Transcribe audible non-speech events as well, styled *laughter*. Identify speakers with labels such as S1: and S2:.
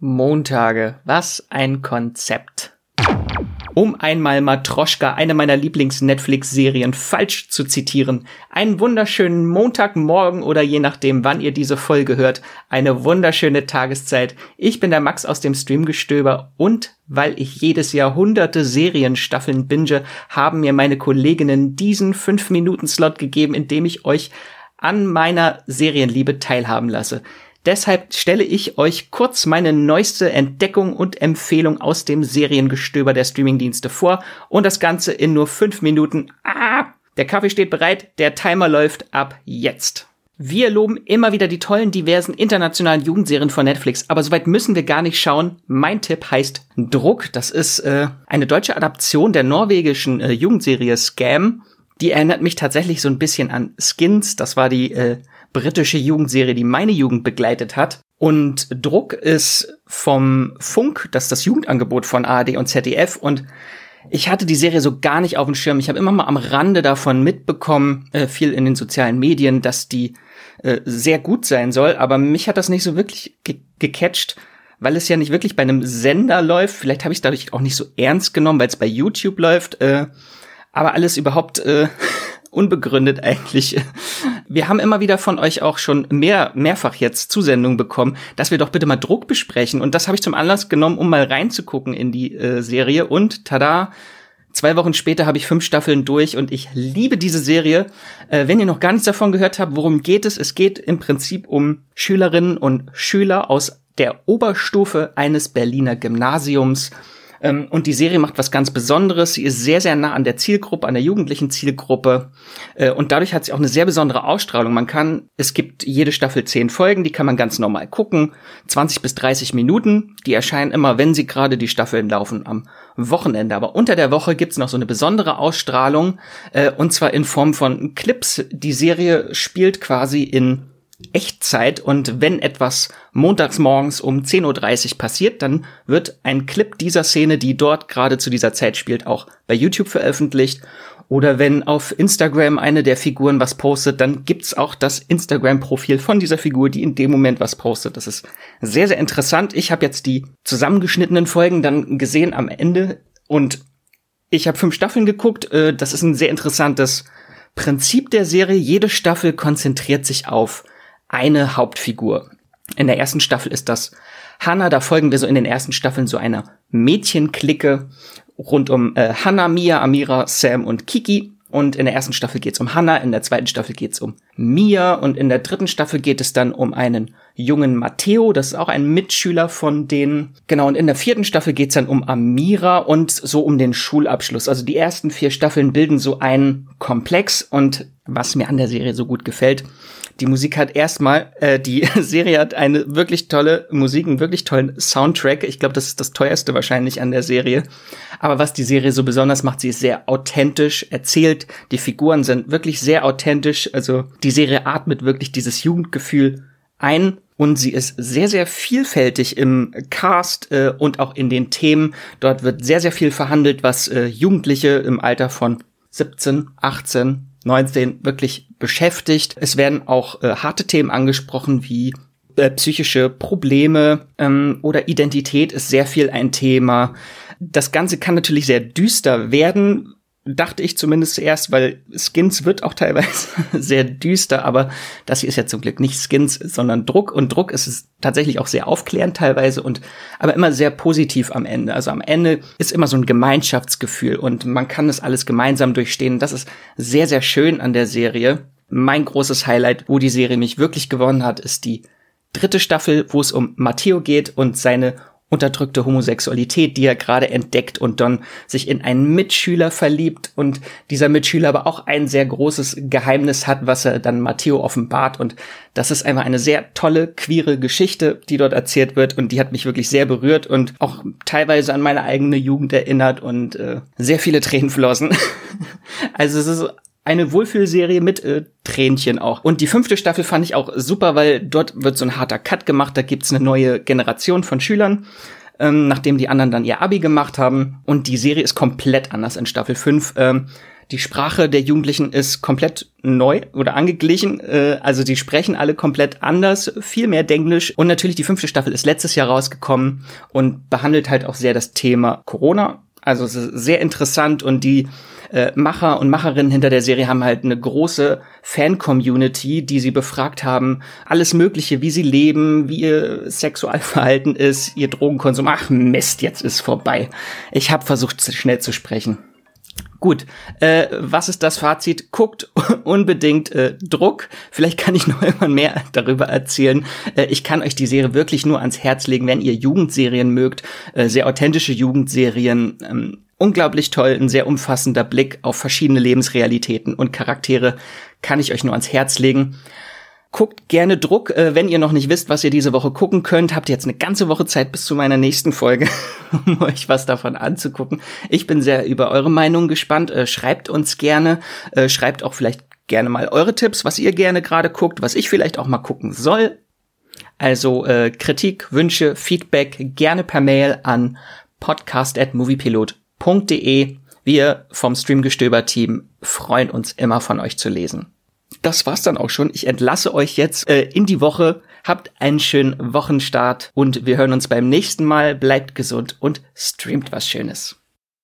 S1: Montage, was ein Konzept. Um einmal Matroschka, eine meiner Lieblings-Netflix-Serien, falsch zu zitieren. Einen wunderschönen Montagmorgen oder je nachdem, wann ihr diese Folge hört, eine wunderschöne Tageszeit. Ich bin der Max aus dem Streamgestöber und weil ich jedes Jahr hunderte Serienstaffeln binge, haben mir meine Kolleginnen diesen 5-Minuten-Slot gegeben, in dem ich euch an meiner Serienliebe teilhaben lasse. Deshalb stelle ich euch kurz meine neueste Entdeckung und Empfehlung aus dem Seriengestöber der Streamingdienste vor und das Ganze in nur fünf Minuten. Ah, der Kaffee steht bereit, der Timer läuft ab jetzt. Wir loben immer wieder die tollen, diversen internationalen Jugendserien von Netflix, aber soweit müssen wir gar nicht schauen. Mein Tipp heißt Druck. Das ist äh, eine deutsche Adaption der norwegischen äh, Jugendserie Scam. Die erinnert mich tatsächlich so ein bisschen an Skins. Das war die äh, britische Jugendserie, die meine Jugend begleitet hat. Und Druck ist vom Funk, das ist das Jugendangebot von ARD und ZDF. Und ich hatte die Serie so gar nicht auf dem Schirm. Ich habe immer mal am Rande davon mitbekommen, äh, viel in den sozialen Medien, dass die äh, sehr gut sein soll. Aber mich hat das nicht so wirklich ge gecatcht, weil es ja nicht wirklich bei einem Sender läuft. Vielleicht habe ich dadurch auch nicht so ernst genommen, weil es bei YouTube läuft. Äh, aber alles überhaupt äh, *laughs* unbegründet eigentlich. Wir haben immer wieder von euch auch schon mehr, mehrfach jetzt Zusendungen bekommen, dass wir doch bitte mal Druck besprechen. Und das habe ich zum Anlass genommen, um mal reinzugucken in die äh, Serie. Und tada, Zwei Wochen später habe ich fünf Staffeln durch und ich liebe diese Serie. Äh, wenn ihr noch gar nichts davon gehört habt, worum geht es? Es geht im Prinzip um Schülerinnen und Schüler aus der Oberstufe eines Berliner Gymnasiums und die Serie macht was ganz Besonderes. Sie ist sehr, sehr nah an der Zielgruppe, an der jugendlichen Zielgruppe. Äh, und dadurch hat sie auch eine sehr besondere Ausstrahlung. Man kann, es gibt jede Staffel zehn Folgen, die kann man ganz normal gucken. 20 bis 30 Minuten. Die erscheinen immer, wenn sie gerade die Staffeln laufen, am Wochenende. Aber unter der Woche gibt's noch so eine besondere Ausstrahlung. Äh, und zwar in Form von Clips. Die Serie spielt quasi in Echtzeit und wenn etwas montags morgens um 10.30 Uhr passiert, dann wird ein Clip dieser Szene, die dort gerade zu dieser Zeit spielt, auch bei YouTube veröffentlicht. Oder wenn auf Instagram eine der Figuren was postet, dann gibt's auch das Instagram-Profil von dieser Figur, die in dem Moment was postet. Das ist sehr, sehr interessant. Ich habe jetzt die zusammengeschnittenen Folgen dann gesehen am Ende und ich habe fünf Staffeln geguckt. Äh, das ist ein sehr interessantes Prinzip der Serie. Jede Staffel konzentriert sich auf eine Hauptfigur. In der ersten Staffel ist das Hannah, da folgen wir so in den ersten Staffeln so einer Mädchenklicke rund um äh, Hannah, Mia, Amira, Sam und Kiki. Und in der ersten Staffel geht's um Hannah, in der zweiten Staffel geht's um Mia und in der dritten Staffel geht es dann um einen jungen Matteo, das ist auch ein Mitschüler von denen. Genau, und in der vierten Staffel geht's dann um Amira und so um den Schulabschluss. Also die ersten vier Staffeln bilden so einen Komplex und was mir an der Serie so gut gefällt, die Musik hat erstmal, äh, die *laughs* Serie hat eine wirklich tolle Musik, einen wirklich tollen Soundtrack. Ich glaube, das ist das teuerste wahrscheinlich an der Serie. Aber was die Serie so besonders macht, sie ist sehr authentisch erzählt. Die Figuren sind wirklich sehr authentisch. Also die Serie atmet wirklich dieses Jugendgefühl ein und sie ist sehr, sehr vielfältig im Cast äh, und auch in den Themen. Dort wird sehr, sehr viel verhandelt, was äh, Jugendliche im Alter von 17, 18, 19 wirklich beschäftigt. Es werden auch äh, harte Themen angesprochen wie äh, psychische Probleme ähm, oder Identität ist sehr viel ein Thema. Das Ganze kann natürlich sehr düster werden, dachte ich zumindest erst, weil Skins wird auch teilweise *laughs* sehr düster, aber das hier ist ja zum Glück nicht Skins, sondern Druck und Druck ist es tatsächlich auch sehr aufklärend teilweise und aber immer sehr positiv am Ende. Also am Ende ist immer so ein Gemeinschaftsgefühl und man kann das alles gemeinsam durchstehen. Das ist sehr, sehr schön an der Serie. Mein großes Highlight, wo die Serie mich wirklich gewonnen hat, ist die dritte Staffel, wo es um Matteo geht und seine unterdrückte Homosexualität, die er gerade entdeckt und dann sich in einen Mitschüler verliebt und dieser Mitschüler aber auch ein sehr großes Geheimnis hat, was er dann Matteo offenbart und das ist einfach eine sehr tolle queere Geschichte, die dort erzählt wird und die hat mich wirklich sehr berührt und auch teilweise an meine eigene Jugend erinnert und äh, sehr viele Tränen flossen. *laughs* also es ist eine Wohlfühlserie mit äh, Tränchen auch. Und die fünfte Staffel fand ich auch super, weil dort wird so ein harter Cut gemacht. Da gibt's eine neue Generation von Schülern, ähm, nachdem die anderen dann ihr Abi gemacht haben. Und die Serie ist komplett anders in Staffel 5. Ähm, Die Sprache der Jugendlichen ist komplett neu oder angeglichen. Äh, also die sprechen alle komplett anders, viel mehr Denglisch. Und natürlich die fünfte Staffel ist letztes Jahr rausgekommen und behandelt halt auch sehr das Thema Corona. Also es ist sehr interessant und die äh, Macher und Macherinnen hinter der Serie haben halt eine große Fan-Community, die sie befragt haben. Alles Mögliche, wie sie leben, wie ihr Sexualverhalten ist, ihr Drogenkonsum. Ach Mist, jetzt ist vorbei. Ich habe versucht, schnell zu sprechen. Gut, äh, was ist das Fazit? Guckt *laughs* unbedingt äh, Druck. Vielleicht kann ich *laughs* noch irgendwann mehr darüber erzählen. Äh, ich kann euch die Serie wirklich nur ans Herz legen, wenn ihr Jugendserien mögt, äh, sehr authentische Jugendserien. Ähm, unglaublich toll, ein sehr umfassender Blick auf verschiedene Lebensrealitäten und Charaktere kann ich euch nur ans Herz legen. Guckt gerne Druck. Äh, wenn ihr noch nicht wisst, was ihr diese Woche gucken könnt, habt ihr jetzt eine ganze Woche Zeit bis zu meiner nächsten Folge, *laughs* um euch was davon anzugucken. Ich bin sehr über eure Meinung gespannt. Äh, schreibt uns gerne. Äh, schreibt auch vielleicht gerne mal eure Tipps, was ihr gerne gerade guckt, was ich vielleicht auch mal gucken soll. Also äh, Kritik, Wünsche, Feedback gerne per Mail an podcast@moviepilot.de. Wir vom Streamgestöber-Team freuen uns immer von euch zu lesen das war's dann auch schon. Ich entlasse euch jetzt äh, in die Woche. Habt einen schönen Wochenstart und wir hören uns beim nächsten Mal. Bleibt gesund und streamt was Schönes.